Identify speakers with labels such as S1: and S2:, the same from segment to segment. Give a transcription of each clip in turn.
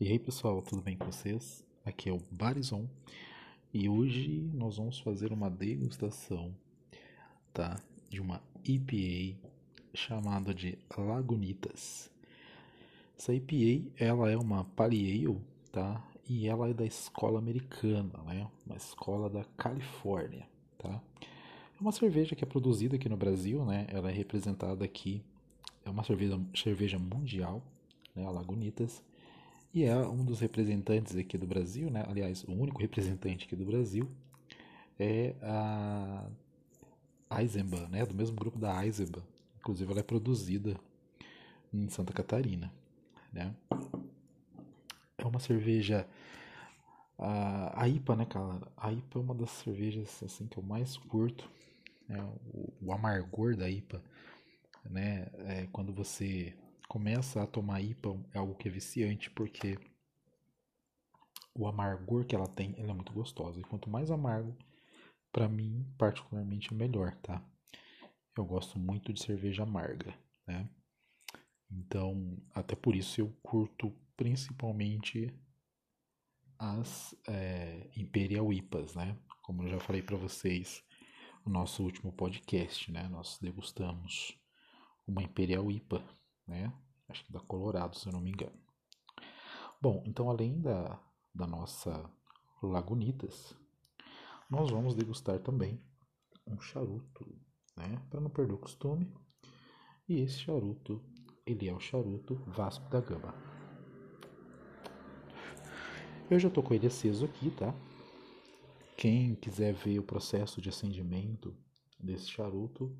S1: E aí pessoal, tudo bem com vocês? Aqui é o Barizon e hoje nós vamos fazer uma degustação tá, de uma IPA chamada de Lagunitas. Essa IPA ela é uma Pale Ale, tá? E ela é da escola americana, né? Uma escola da Califórnia, tá? É uma cerveja que é produzida aqui no Brasil, né? Ela é representada aqui, é uma cerveja, cerveja mundial, né? A Lagunitas e é um dos representantes aqui do Brasil, né? aliás, o único representante aqui do Brasil é a Eisenbahn, né? do mesmo grupo da Eisenbahn. Inclusive, ela é produzida em Santa Catarina. Né? É uma cerveja. A, IPA, né, cara? A IPA é uma das cervejas assim, que eu mais curto. Né? O, o amargor da IPA. Né? É quando você começa a tomar IPA é algo que é viciante, porque o amargor que ela tem, ela é muito gostosa. E quanto mais amargo, para mim, particularmente, é melhor, tá? Eu gosto muito de cerveja amarga, né? Então, até por isso eu curto principalmente as é, Imperial IPAs, né? Como eu já falei para vocês no nosso último podcast, né? Nós degustamos uma Imperial IPA né? Acho que da Colorado, se eu não me engano. Bom, então além da, da nossa Lagunitas, nós vamos degustar também um charuto, né? Para não perder o costume. E esse charuto, ele é o charuto Vasco da Gama. Eu já tô com ele aceso aqui, tá? Quem quiser ver o processo de acendimento desse charuto,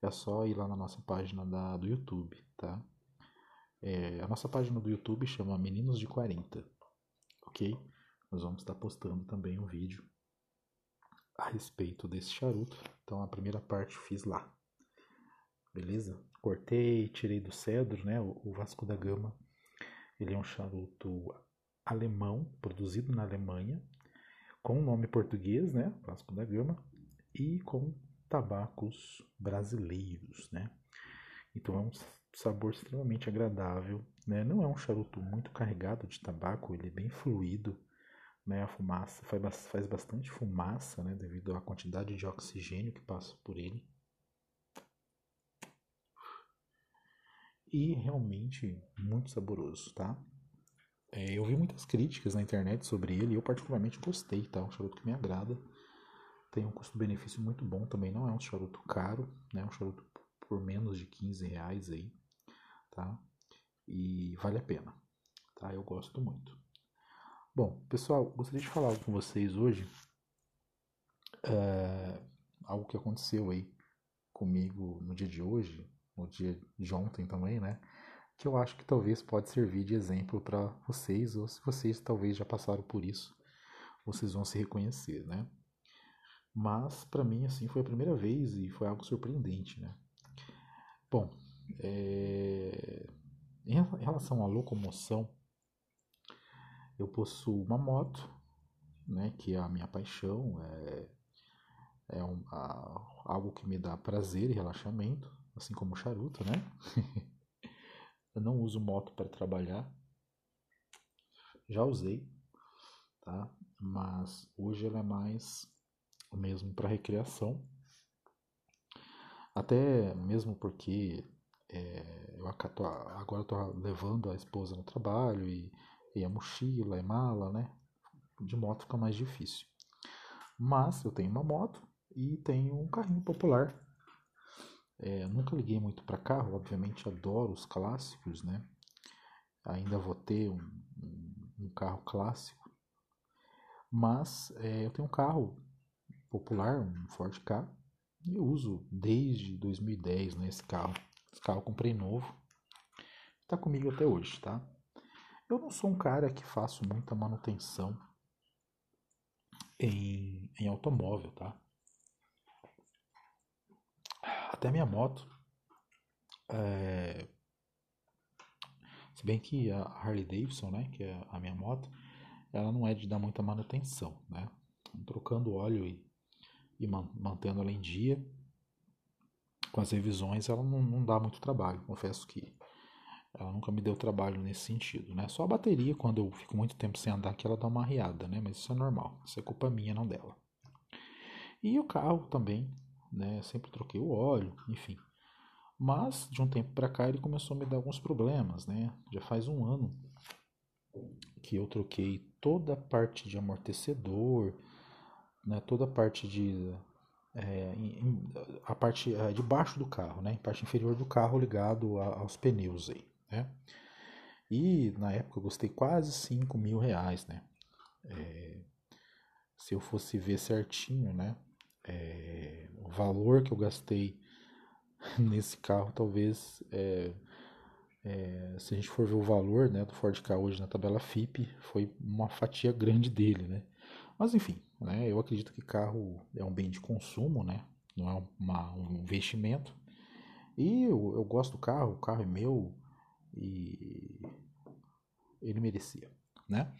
S1: é só ir lá na nossa página da, do YouTube, tá? É, a nossa página do YouTube chama Meninos de 40, ok? Nós vamos estar postando também um vídeo a respeito desse charuto. Então a primeira parte fiz lá, beleza? Cortei, tirei do cedro, né? O, Vasco da Gama, ele é um charuto alemão, produzido na Alemanha, com o nome português, né? Vasco da Gama, e com tabacos brasileiros, né? Então é um sabor extremamente agradável, né? Não é um charuto muito carregado de tabaco, ele é bem fluido, né? A fumaça faz, faz bastante fumaça, né? Devido à quantidade de oxigênio que passa por ele. E realmente muito saboroso, tá? É, eu vi muitas críticas na internet sobre ele eu particularmente gostei, tá? Um charuto que me agrada. Tem um custo-benefício muito bom também, não é um charuto caro, né? Um charuto por menos de 15 reais aí, tá? E vale a pena, tá? Eu gosto muito. Bom, pessoal, gostaria de falar com vocês hoje é, algo que aconteceu aí comigo no dia de hoje, no dia de ontem também, né? Que eu acho que talvez pode servir de exemplo para vocês, ou se vocês talvez já passaram por isso, vocês vão se reconhecer, né? Mas para mim assim foi a primeira vez e foi algo surpreendente, né? Bom, é... em relação à locomoção, eu possuo uma moto, né, que é a minha paixão, é, é um, a, algo que me dá prazer e relaxamento, assim como o charuto, né? eu não uso moto para trabalhar, já usei, tá? Mas hoje ela é mais mesmo para recreação. Até mesmo porque é, eu tô, agora estou levando a esposa no trabalho e, e a mochila e mala, né? De moto fica mais difícil. Mas eu tenho uma moto e tenho um carrinho popular. É, nunca liguei muito para carro, obviamente adoro os clássicos, né? Ainda vou ter um, um, um carro clássico. Mas é, eu tenho um carro popular, um Ford K, e eu uso desde 2010 né, esse carro. Esse carro eu comprei novo, está comigo até hoje, tá? Eu não sou um cara que faço muita manutenção em, em automóvel, tá? Até minha moto. É... Se bem que a Harley Davidson, né, que é a minha moto, ela não é de dar muita manutenção, né? Trocando óleo e e mantendo ela em dia com as revisões, ela não, não dá muito trabalho. Confesso que ela nunca me deu trabalho nesse sentido, né? Só a bateria, quando eu fico muito tempo sem andar, que ela dá uma arriada, né? Mas isso é normal, isso é culpa minha, não dela. E o carro também, né? Sempre troquei o óleo, enfim. Mas de um tempo para cá ele começou a me dar alguns problemas, né? Já faz um ano que eu troquei toda a parte de amortecedor, né? Toda a parte de é, a parte é, de baixo do carro, né? A parte inferior do carro ligado a, aos pneus aí, né? E na época eu gostei quase 5 mil reais, né? É, se eu fosse ver certinho, né? É, o valor que eu gastei nesse carro, talvez, é, é, se a gente for ver o valor né, do Ford Ka hoje na tabela FIP, foi uma fatia grande dele, né? Mas enfim, né, eu acredito que carro é um bem de consumo, né? Não é uma, um investimento. E eu, eu gosto do carro, o carro é meu e ele merecia, né?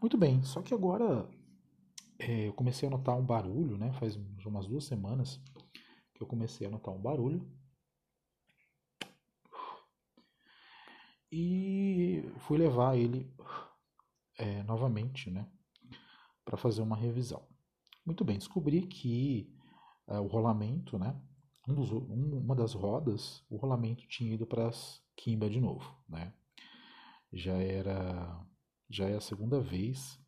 S1: Muito bem, só que agora é, eu comecei a notar um barulho, né? Faz umas duas semanas que eu comecei a notar um barulho. E fui levar ele é, novamente, né? Para fazer uma revisão. Muito bem, descobri que é, o rolamento, né? Um dos, um, uma das rodas, o rolamento tinha ido para as Kimba de novo, né? Já era já é a segunda vez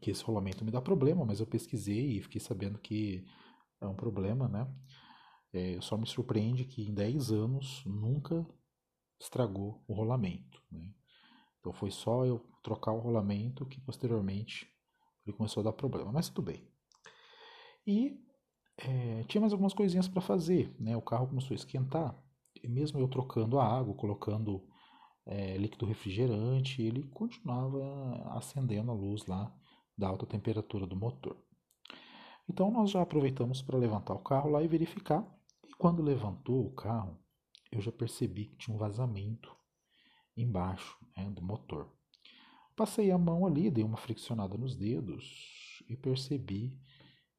S1: que esse rolamento me dá problema, mas eu pesquisei e fiquei sabendo que é um problema, né? É, só me surpreende que em 10 anos nunca estragou o rolamento, né? Então foi só eu trocar o rolamento que posteriormente começou a dar problema, mas tudo bem. E é, tinha mais algumas coisinhas para fazer, né? O carro começou a esquentar e mesmo eu trocando a água, colocando é, líquido refrigerante, ele continuava acendendo a luz lá da alta temperatura do motor. Então nós já aproveitamos para levantar o carro lá e verificar. E quando levantou o carro, eu já percebi que tinha um vazamento embaixo né, do motor. Passei a mão ali, dei uma friccionada nos dedos e percebi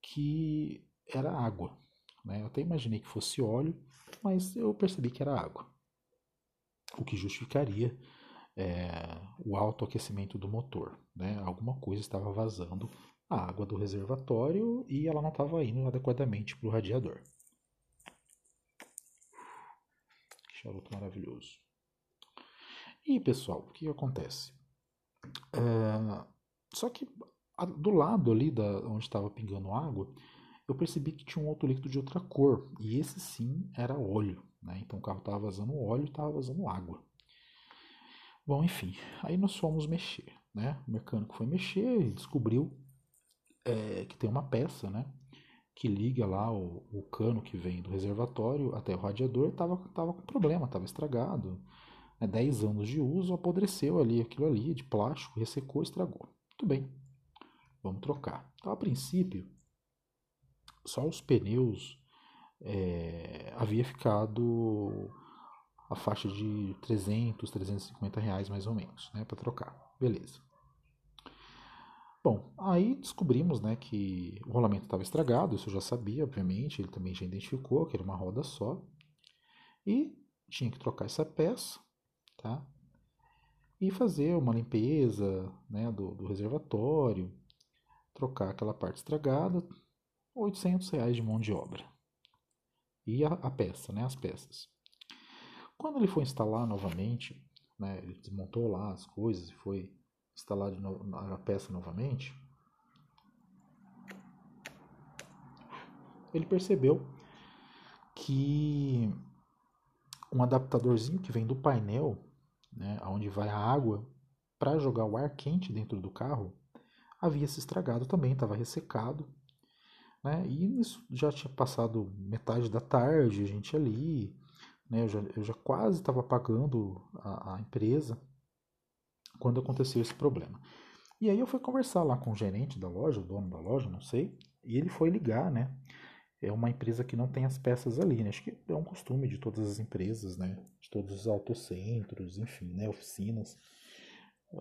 S1: que era água. Né? Eu até imaginei que fosse óleo, mas eu percebi que era água. O que justificaria é, o autoaquecimento do motor. Né? Alguma coisa estava vazando a água do reservatório e ela não estava indo adequadamente para o radiador. Charuto maravilhoso. E pessoal, o que acontece? É, só que a, do lado ali da, onde estava pingando água, eu percebi que tinha um outro líquido de outra cor. E esse sim era óleo. Né? Então o carro estava vazando óleo e estava vazando água. Bom, enfim, aí nós fomos mexer. Né? O mecânico foi mexer e descobriu é, que tem uma peça, né? Que liga lá o, o, cano que vem do reservatório até o radiador, estava tava com problema, estava estragado. Né? 10 anos de uso, apodreceu ali, aquilo ali de plástico, ressecou, estragou. Muito bem, vamos trocar. Então, a princípio, só os pneus é, havia ficado a faixa de 300, 350 reais mais ou menos, né, para trocar. Beleza. Bom, aí descobrimos né, que o rolamento estava estragado, isso eu já sabia, obviamente, ele também já identificou que era uma roda só. E tinha que trocar essa peça, tá? E fazer uma limpeza né, do, do reservatório, trocar aquela parte estragada, 800 reais de mão de obra. E a, a peça, né, as peças. Quando ele foi instalar novamente, né, ele desmontou lá as coisas e foi instalar a peça novamente, ele percebeu que um adaptadorzinho que vem do painel, né, onde vai a água para jogar o ar quente dentro do carro, havia se estragado também, estava ressecado. Né, e isso já tinha passado metade da tarde, a gente ali, né, eu, já, eu já quase estava pagando a, a empresa quando aconteceu esse problema. E aí eu fui conversar lá com o gerente da loja, o dono da loja, não sei, e ele foi ligar, né? É uma empresa que não tem as peças ali, né? Acho que é um costume de todas as empresas, né? De todos os autocentros, enfim, né? Oficinas.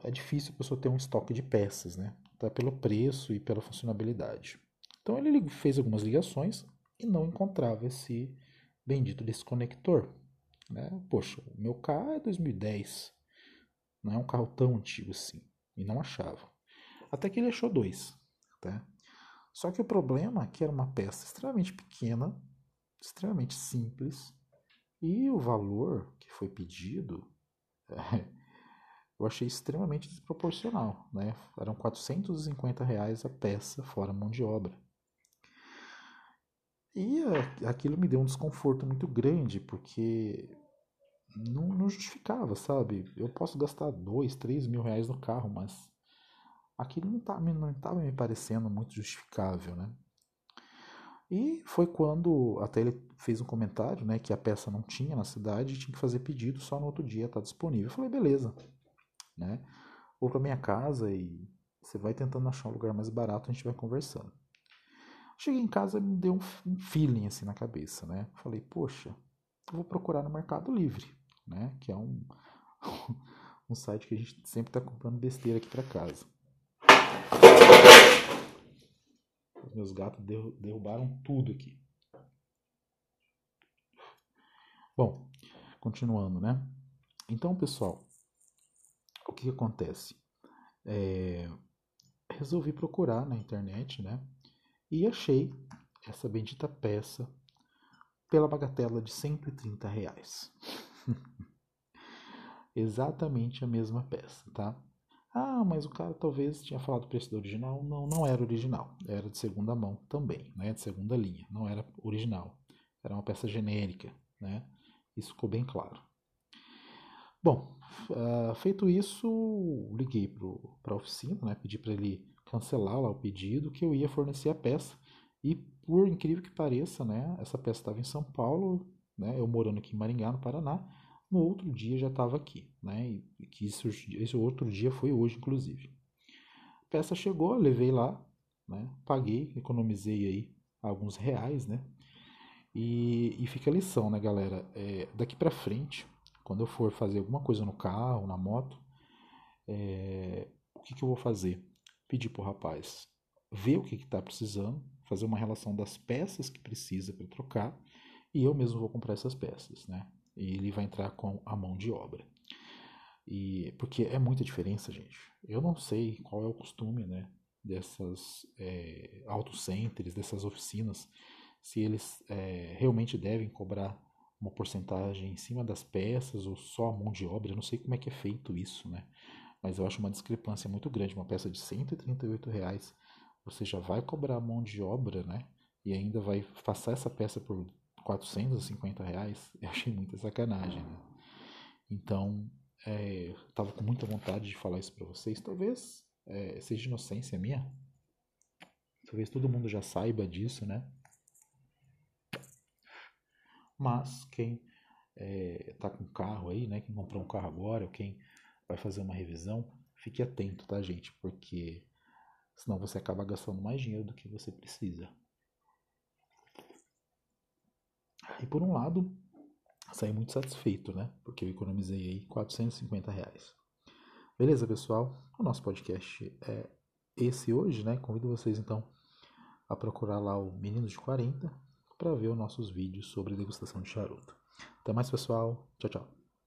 S1: É difícil a pessoa ter um estoque de peças, né? Até pelo preço e pela funcionalidade. Então ele fez algumas ligações e não encontrava esse bendito desse conector. Né? Poxa, o meu carro é 2010. Não é um carro tão antigo assim. E não achava. Até que ele achou dois. Tá? Só que o problema é que era uma peça extremamente pequena, extremamente simples, e o valor que foi pedido eu achei extremamente desproporcional. Né? Eram 450 reais a peça, fora mão de obra. E aquilo me deu um desconforto muito grande, porque não, não justificava, sabe? Eu posso gastar dois, três mil reais no carro, mas aquilo não estava não tava me parecendo muito justificável, né? E foi quando até ele fez um comentário, né, que a peça não tinha na cidade, tinha que fazer pedido, só no outro dia tá disponível. Eu falei, beleza, né? Vou para minha casa e você vai tentando achar um lugar mais barato, a gente vai conversando. Cheguei em casa, me deu um feeling assim na cabeça, né? Falei, poxa, vou procurar no Mercado Livre, né? Que é um, um site que a gente sempre está comprando besteira aqui para casa. Os meus gatos derrubaram tudo aqui. Bom, continuando, né? Então, pessoal, o que, acontece? É, resolvi procurar na internet, né? E achei essa bendita peça pela bagatela de 130 reais. Exatamente a mesma peça, tá? Ah, mas o cara talvez tinha falado o preço do original. Não, não era original. Era de segunda mão também, né? De segunda linha. Não era original. Era uma peça genérica, né? Isso ficou bem claro. Bom, uh, feito isso, liguei para a oficina, né? Pedi para ele cancelar lá o pedido, que eu ia fornecer a peça. E por incrível que pareça, né? Essa peça estava em São Paulo, né? Eu morando aqui em Maringá, no Paraná no outro dia já estava aqui, né? E que isso, esse outro dia foi hoje, inclusive. A peça chegou, levei lá, né? Paguei, economizei aí alguns reais, né? E, e fica a lição, né, galera? É, daqui para frente, quando eu for fazer alguma coisa no carro, na moto, é, o que, que eu vou fazer? Pedir pro rapaz ver o que está precisando, fazer uma relação das peças que precisa para trocar, e eu mesmo vou comprar essas peças, né? E ele vai entrar com a mão de obra. E porque é muita diferença, gente. Eu não sei qual é o costume, né, dessas é, auto centers, dessas oficinas, se eles é, realmente devem cobrar uma porcentagem em cima das peças ou só a mão de obra. Eu não sei como é que é feito isso, né? Mas eu acho uma discrepância muito grande. Uma peça de 138 reais, você já vai cobrar a mão de obra, né? E ainda vai passar essa peça por 450 reais, eu achei muita sacanagem, né? Então, é, tava com muita vontade de falar isso para vocês. Talvez é, seja inocência minha. Talvez todo mundo já saiba disso, né? Mas quem é, tá com carro aí, né? Quem comprou um carro agora, ou quem vai fazer uma revisão, fique atento, tá, gente? Porque senão você acaba gastando mais dinheiro do que você precisa. E por um lado, saí muito satisfeito, né? Porque eu economizei aí 450 reais. Beleza, pessoal? O nosso podcast é esse hoje, né? Convido vocês então a procurar lá o Meninos de 40 para ver os nossos vídeos sobre degustação de charuto. Até mais, pessoal. Tchau, tchau.